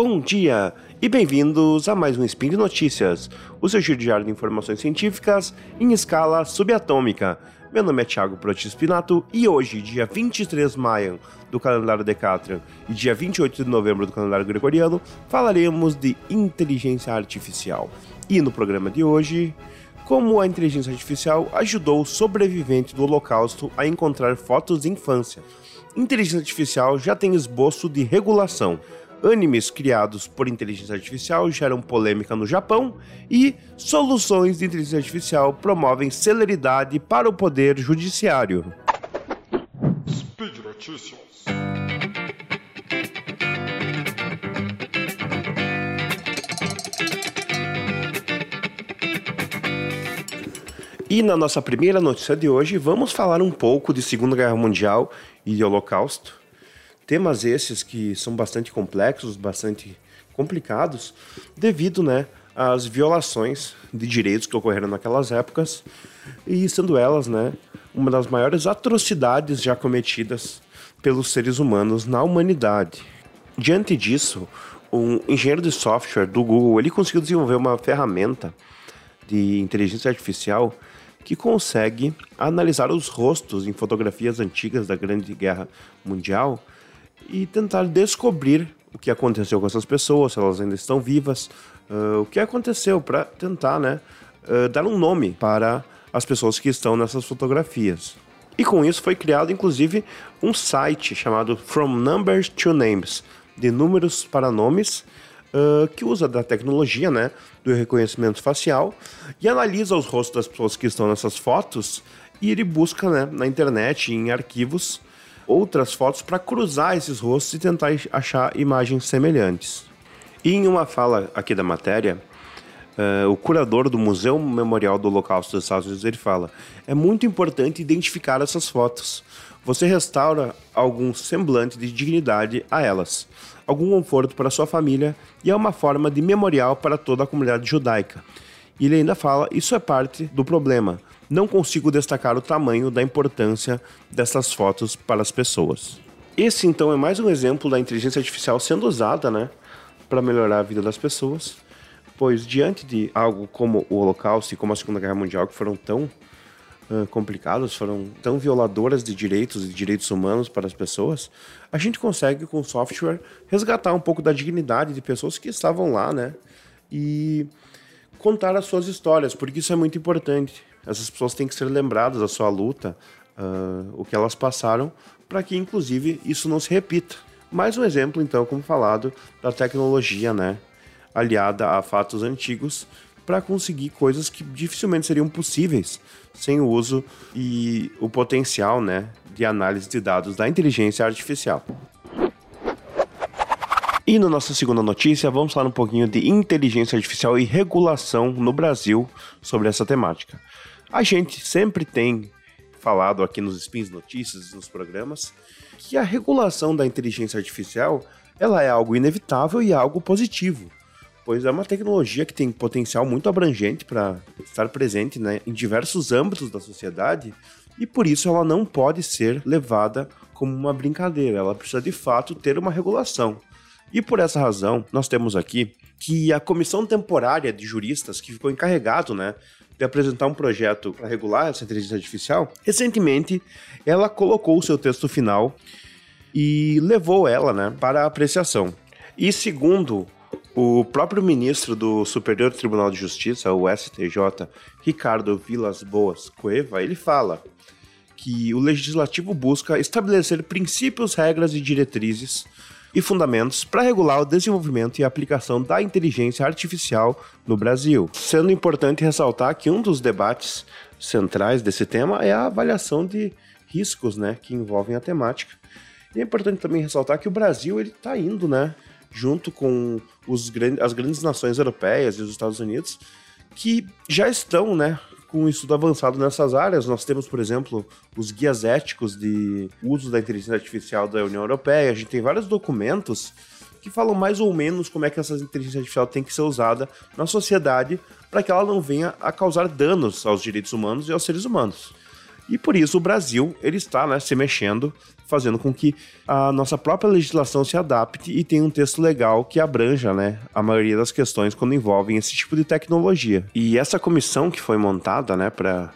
Bom dia e bem-vindos a mais um Spin de Notícias, o seu giro diário de informações científicas em escala subatômica. Meu nome é Thiago Protis Spinato e hoje, dia 23 de maio do calendário Decatrian e dia 28 de novembro do calendário gregoriano, falaremos de inteligência artificial. E no programa de hoje, como a inteligência artificial ajudou o sobrevivente do Holocausto a encontrar fotos de infância. Inteligência artificial já tem esboço de regulação. Animes criados por inteligência artificial geram polêmica no Japão e soluções de inteligência artificial promovem celeridade para o poder judiciário. Speed Notícias. E na nossa primeira notícia de hoje, vamos falar um pouco de Segunda Guerra Mundial e de Holocausto. Temas esses que são bastante complexos, bastante complicados, devido né, às violações de direitos que ocorreram naquelas épocas, e sendo elas né, uma das maiores atrocidades já cometidas pelos seres humanos na humanidade. Diante disso, um engenheiro de software do Google ele conseguiu desenvolver uma ferramenta de inteligência artificial que consegue analisar os rostos em fotografias antigas da Grande Guerra Mundial e tentar descobrir o que aconteceu com essas pessoas, se elas ainda estão vivas, uh, o que aconteceu para tentar né, uh, dar um nome para as pessoas que estão nessas fotografias. E com isso foi criado inclusive um site chamado From Numbers to Names, de números para nomes, uh, que usa da tecnologia, né, do reconhecimento facial e analisa os rostos das pessoas que estão nessas fotos e ele busca, né, na internet, em arquivos, outras fotos para cruzar esses rostos e tentar achar imagens semelhantes. E em uma fala aqui da matéria, uh, o curador do Museu Memorial do Holocausto dos Estados Unidos ele fala: é muito importante identificar essas fotos. Você restaura algum semblante de dignidade a elas algum conforto para sua família e é uma forma de memorial para toda a comunidade judaica. E ele ainda fala: isso é parte do problema. Não consigo destacar o tamanho da importância dessas fotos para as pessoas. Esse então é mais um exemplo da inteligência artificial sendo usada, né, para melhorar a vida das pessoas, pois diante de algo como o Holocausto e como a Segunda Guerra Mundial que foram tão uh, complicadas, foram tão violadoras de direitos e direitos humanos para as pessoas, a gente consegue com o software resgatar um pouco da dignidade de pessoas que estavam lá, né? E contar as suas histórias, porque isso é muito importante. Essas pessoas têm que ser lembradas da sua luta, uh, o que elas passaram, para que inclusive isso não se repita. Mais um exemplo, então, como falado, da tecnologia, né? Aliada a fatos antigos para conseguir coisas que dificilmente seriam possíveis sem o uso e o potencial né, de análise de dados da inteligência artificial. E na nossa segunda notícia, vamos falar um pouquinho de inteligência artificial e regulação no Brasil sobre essa temática. A gente sempre tem falado aqui nos Spins Notícias, nos programas, que a regulação da inteligência artificial ela é algo inevitável e algo positivo pois é uma tecnologia que tem potencial muito abrangente para estar presente né, em diversos âmbitos da sociedade e por isso ela não pode ser levada como uma brincadeira, ela precisa de fato ter uma regulação. E por essa razão, nós temos aqui que a comissão temporária de juristas que ficou encarregado, né, de apresentar um projeto para regular essa inteligência artificial, recentemente ela colocou o seu texto final e levou ela, né, para apreciação. E segundo o próprio ministro do Superior Tribunal de Justiça, o STJ, Ricardo Vilas Boas Cueva, ele fala que o legislativo busca estabelecer princípios, regras e diretrizes e fundamentos para regular o desenvolvimento e aplicação da inteligência artificial no Brasil. Sendo importante ressaltar que um dos debates centrais desse tema é a avaliação de riscos, né, que envolvem a temática. E é importante também ressaltar que o Brasil ele está indo, né, junto com os, as grandes nações europeias e os Estados Unidos, que já estão, né, com estudo avançado nessas áreas. Nós temos, por exemplo, os guias éticos de uso da inteligência artificial da União Europeia. A gente tem vários documentos que falam mais ou menos como é que essa inteligência artificial tem que ser usada na sociedade para que ela não venha a causar danos aos direitos humanos e aos seres humanos. E por isso o Brasil ele está né, se mexendo, fazendo com que a nossa própria legislação se adapte e tenha um texto legal que abranja, né, a maioria das questões quando envolvem esse tipo de tecnologia. E essa comissão que foi montada, né, para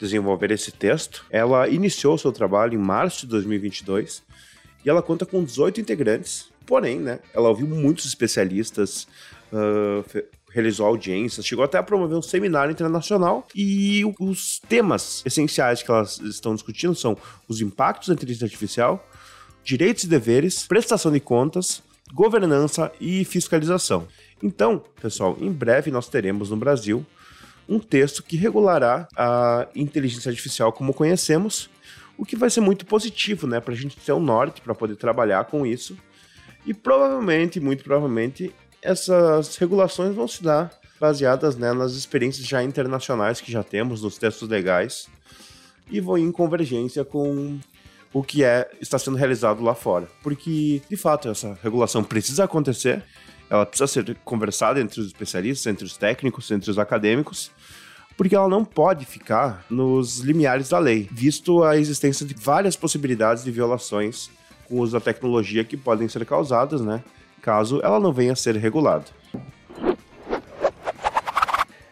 desenvolver esse texto, ela iniciou seu trabalho em março de 2022 e ela conta com 18 integrantes. Porém, né, ela ouviu muitos especialistas, uh, realizou audiências, chegou até a promover um seminário internacional e os temas essenciais que elas estão discutindo são os impactos da inteligência artificial, direitos e deveres, prestação de contas, governança e fiscalização. Então, pessoal, em breve nós teremos no Brasil um texto que regulará a inteligência artificial como conhecemos, o que vai ser muito positivo, né, para a gente ter um norte para poder trabalhar com isso. E provavelmente, muito provavelmente, essas regulações vão se dar baseadas né, nas experiências já internacionais que já temos nos textos legais e vão em convergência com o que é está sendo realizado lá fora. Porque, de fato, essa regulação precisa acontecer, ela precisa ser conversada entre os especialistas, entre os técnicos, entre os acadêmicos, porque ela não pode ficar nos limiares da lei, visto a existência de várias possibilidades de violações com o uso da tecnologia que podem ser causadas, né? Caso ela não venha a ser regulada.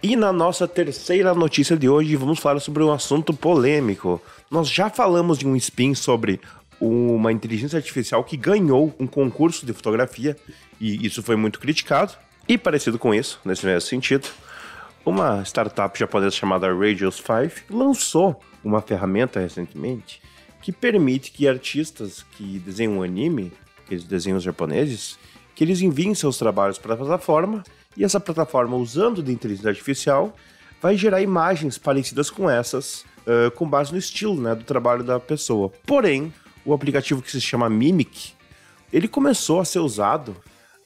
E na nossa terceira notícia de hoje, vamos falar sobre um assunto polêmico. Nós já falamos de um spin sobre uma inteligência artificial que ganhou um concurso de fotografia, e isso foi muito criticado. E parecido com isso, nesse mesmo sentido, uma startup japonesa chamada Radius 5 lançou uma ferramenta recentemente que permite que artistas que desenham anime, aqueles desenhos japoneses, que eles enviem seus trabalhos para a plataforma e essa plataforma, usando de inteligência artificial, vai gerar imagens parecidas com essas, uh, com base no estilo né, do trabalho da pessoa. Porém, o aplicativo que se chama Mimic, ele começou a ser usado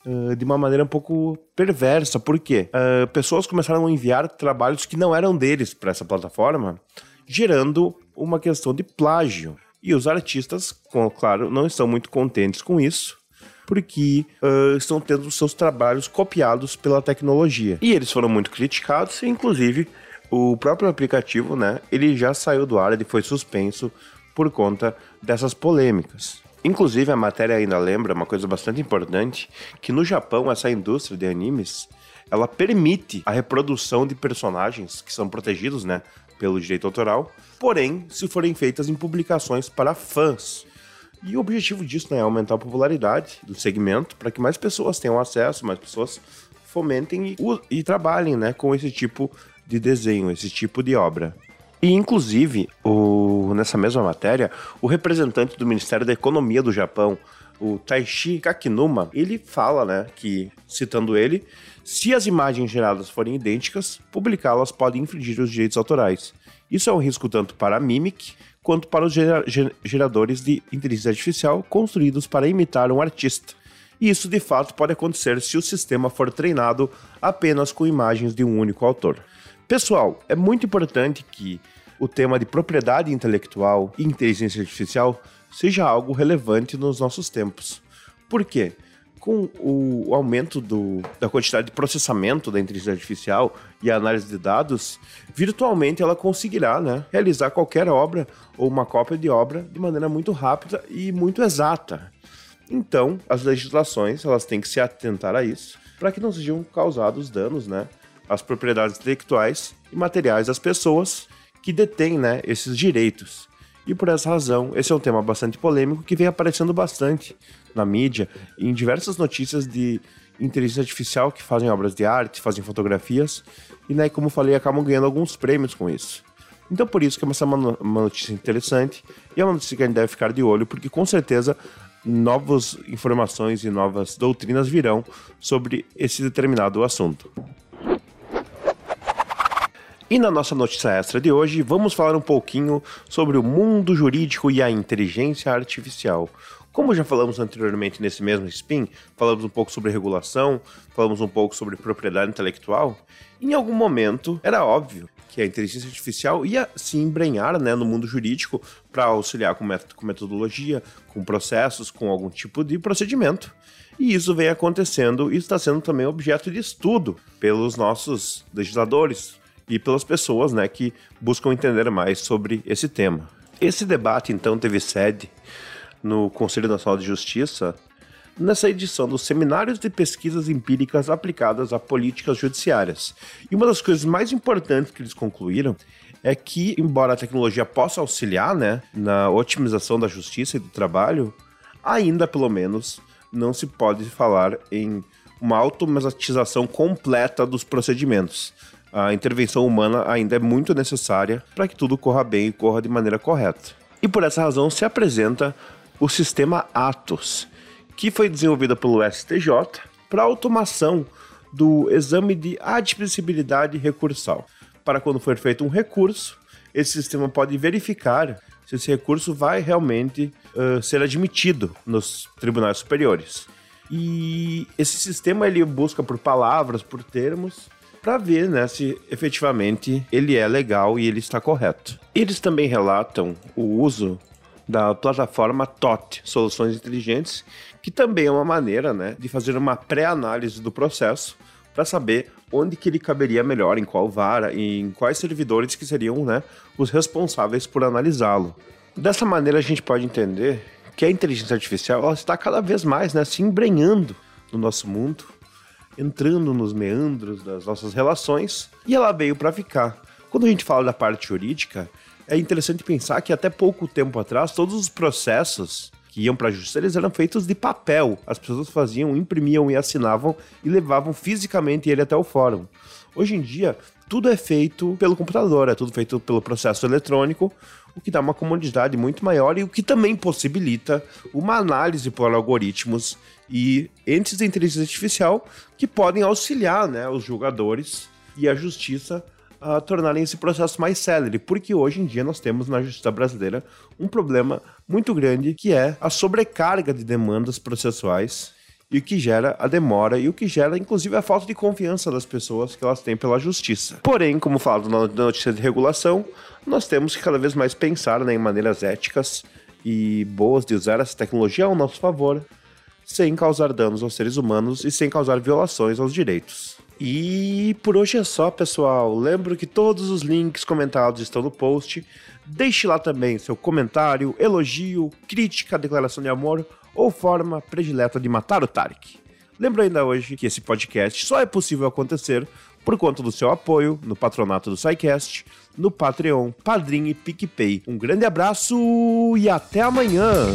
uh, de uma maneira um pouco perversa. Por quê? Uh, pessoas começaram a enviar trabalhos que não eram deles para essa plataforma, gerando uma questão de plágio. E os artistas, claro, não estão muito contentes com isso porque uh, estão tendo seus trabalhos copiados pela tecnologia. E eles foram muito criticados, inclusive o próprio aplicativo, né, ele já saiu do ar, ele foi suspenso por conta dessas polêmicas. Inclusive, a matéria ainda lembra uma coisa bastante importante, que no Japão, essa indústria de animes, ela permite a reprodução de personagens que são protegidos, né, pelo direito autoral, porém, se forem feitas em publicações para fãs. E o objetivo disso né, é aumentar a popularidade do segmento para que mais pessoas tenham acesso, mais pessoas fomentem e, e trabalhem né, com esse tipo de desenho, esse tipo de obra. E, inclusive, o, nessa mesma matéria, o representante do Ministério da Economia do Japão, o Taishi Kakinuma, ele fala, né, que, citando ele, se as imagens geradas forem idênticas, publicá-las pode infringir os direitos autorais. Isso é um risco tanto para a Mimic quanto para os geradores de inteligência artificial construídos para imitar um artista. E isso de fato pode acontecer se o sistema for treinado apenas com imagens de um único autor. Pessoal, é muito importante que o tema de propriedade intelectual e inteligência artificial seja algo relevante nos nossos tempos. Por quê? Com o aumento do, da quantidade de processamento da inteligência artificial e a análise de dados, virtualmente ela conseguirá né, realizar qualquer obra ou uma cópia de obra de maneira muito rápida e muito exata. Então, as legislações elas têm que se atentar a isso para que não sejam causados danos né, às propriedades intelectuais e materiais das pessoas que detêm né, esses direitos. E por essa razão, esse é um tema bastante polêmico que vem aparecendo bastante na mídia, em diversas notícias de inteligência artificial que fazem obras de arte, fazem fotografias, e né, como falei, acabam ganhando alguns prêmios com isso. Então por isso que essa é uma, uma notícia interessante e é uma notícia que a gente deve ficar de olho, porque com certeza novas informações e novas doutrinas virão sobre esse determinado assunto. E na nossa notícia extra de hoje, vamos falar um pouquinho sobre o mundo jurídico e a inteligência artificial. Como já falamos anteriormente nesse mesmo spin, falamos um pouco sobre regulação, falamos um pouco sobre propriedade intelectual, em algum momento era óbvio que a inteligência artificial ia se embrenhar né, no mundo jurídico para auxiliar com, metodologia, com processos, com algum tipo de procedimento. E isso vem acontecendo e está sendo também objeto de estudo pelos nossos legisladores, e pelas pessoas né, que buscam entender mais sobre esse tema. Esse debate, então, teve sede no Conselho Nacional de Justiça nessa edição dos Seminários de Pesquisas Empíricas Aplicadas a Políticas Judiciárias. E uma das coisas mais importantes que eles concluíram é que, embora a tecnologia possa auxiliar né, na otimização da justiça e do trabalho, ainda, pelo menos, não se pode falar em uma automatização completa dos procedimentos. A intervenção humana ainda é muito necessária para que tudo corra bem e corra de maneira correta. E por essa razão se apresenta o sistema Atos, que foi desenvolvido pelo STJ para automação do exame de admissibilidade recursal. Para quando for feito um recurso, esse sistema pode verificar se esse recurso vai realmente uh, ser admitido nos tribunais superiores. E esse sistema ele busca por palavras, por termos, para ver né, se efetivamente ele é legal e ele está correto. Eles também relatam o uso da plataforma TOT, Soluções Inteligentes, que também é uma maneira né, de fazer uma pré-análise do processo para saber onde que ele caberia melhor, em qual vara, em quais servidores que seriam né, os responsáveis por analisá-lo. Dessa maneira a gente pode entender que a inteligência artificial está cada vez mais né, se embrenhando no nosso mundo, entrando nos meandros das nossas relações, e ela veio para ficar. Quando a gente fala da parte jurídica, é interessante pensar que até pouco tempo atrás todos os processos que iam para a justiça, eles eram feitos de papel. As pessoas faziam, imprimiam e assinavam e levavam fisicamente ele até o fórum. Hoje em dia, tudo é feito pelo computador, é tudo feito pelo processo eletrônico, o que dá uma comodidade muito maior e o que também possibilita uma análise por algoritmos e entes de inteligência artificial que podem auxiliar né, os julgadores e a justiça a tornarem esse processo mais célere, porque hoje em dia nós temos na justiça brasileira um problema muito grande que é a sobrecarga de demandas processuais e o que gera a demora e o que gera, inclusive, a falta de confiança das pessoas que elas têm pela justiça. Porém, como falado na notícia de regulação, nós temos que cada vez mais pensar né, em maneiras éticas e boas de usar essa tecnologia ao nosso favor, sem causar danos aos seres humanos e sem causar violações aos direitos. E por hoje é só, pessoal. Lembro que todos os links comentados estão no post. Deixe lá também seu comentário, elogio, crítica, declaração de amor ou forma predileta de matar o Tarek. Lembro ainda hoje que esse podcast só é possível acontecer por conta do seu apoio no patronato do SciCast, no Patreon, Padrim e PicPay. Um grande abraço e até amanhã!